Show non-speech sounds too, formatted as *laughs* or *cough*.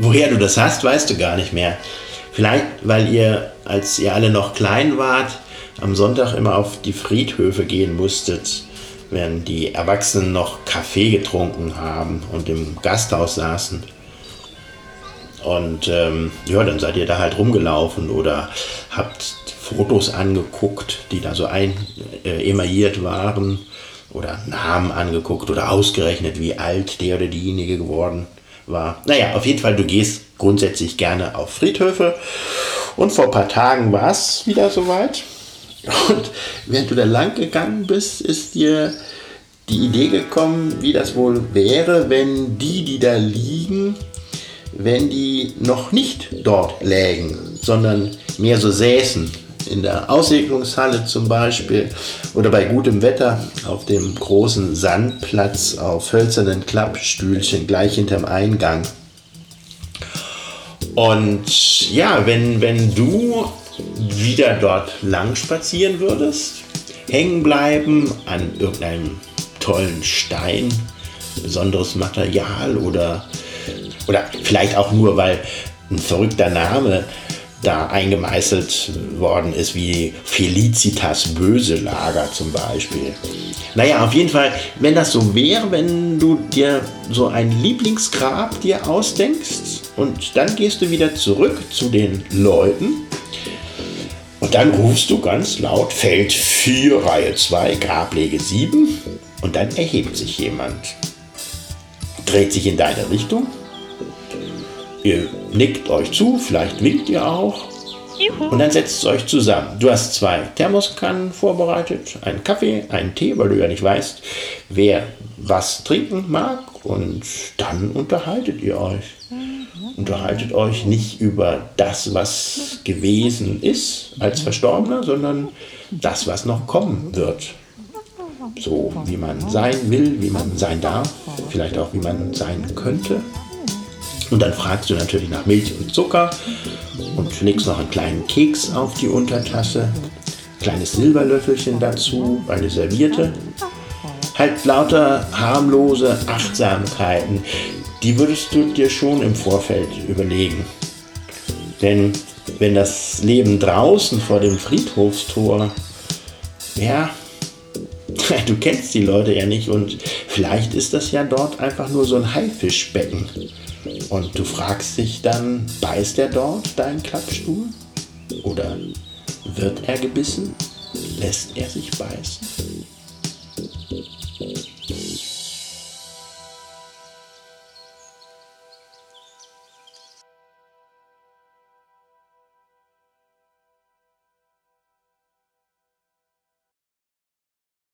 woher du das hast, weißt du gar nicht mehr. Vielleicht, weil ihr, als ihr alle noch klein wart, am Sonntag immer auf die Friedhöfe gehen musstet, während die Erwachsenen noch Kaffee getrunken haben und im Gasthaus saßen. Und ähm, ja, dann seid ihr da halt rumgelaufen oder habt Fotos angeguckt, die da so ein, äh, emailliert waren oder Namen angeguckt oder ausgerechnet, wie alt der oder diejenige geworden war. Naja, auf jeden Fall, du gehst grundsätzlich gerne auf Friedhöfe. Und vor ein paar Tagen war es wieder soweit. Und während du da lang gegangen bist, ist dir die Idee gekommen, wie das wohl wäre, wenn die, die da liegen, wenn die noch nicht dort lägen, sondern mehr so säßen. In der Aussegnungshalle zum Beispiel oder bei gutem Wetter auf dem großen Sandplatz auf hölzernen Klappstühlchen gleich hinterm Eingang. Und ja, wenn, wenn du wieder dort lang spazieren würdest, hängen bleiben an irgendeinem tollen Stein, besonderes Material oder, oder vielleicht auch nur, weil ein verrückter Name da eingemeißelt worden ist, wie Felicitas Böselager zum Beispiel. Naja, auf jeden Fall, wenn das so wäre, wenn du dir so ein Lieblingsgrab dir ausdenkst und dann gehst du wieder zurück zu den Leuten und dann rufst du ganz laut Feld 4, Reihe 2, Grablege 7 und dann erhebt sich jemand, dreht sich in deine Richtung Ihr nickt euch zu, vielleicht winkt ihr auch. Juhu. Und dann setzt es euch zusammen. Du hast zwei Thermoskannen vorbereitet, einen Kaffee, einen Tee, weil du ja nicht weißt, wer was trinken mag. Und dann unterhaltet ihr euch. Unterhaltet euch nicht über das, was gewesen ist als Verstorbener, sondern das, was noch kommen wird. So wie man sein will, wie man sein darf, vielleicht auch wie man sein könnte. Und dann fragst du natürlich nach Milch und Zucker und legst noch einen kleinen Keks auf die Untertasse, kleines Silberlöffelchen dazu, eine Servierte. Halt lauter harmlose Achtsamkeiten, die würdest du dir schon im Vorfeld überlegen. Denn wenn das Leben draußen vor dem Friedhofstor, ja, *laughs* du kennst die Leute ja nicht und vielleicht ist das ja dort einfach nur so ein Haifischbecken. Und du fragst dich dann, beißt er dort deinen Klappstuhl? Oder wird er gebissen? Lässt er sich beißen?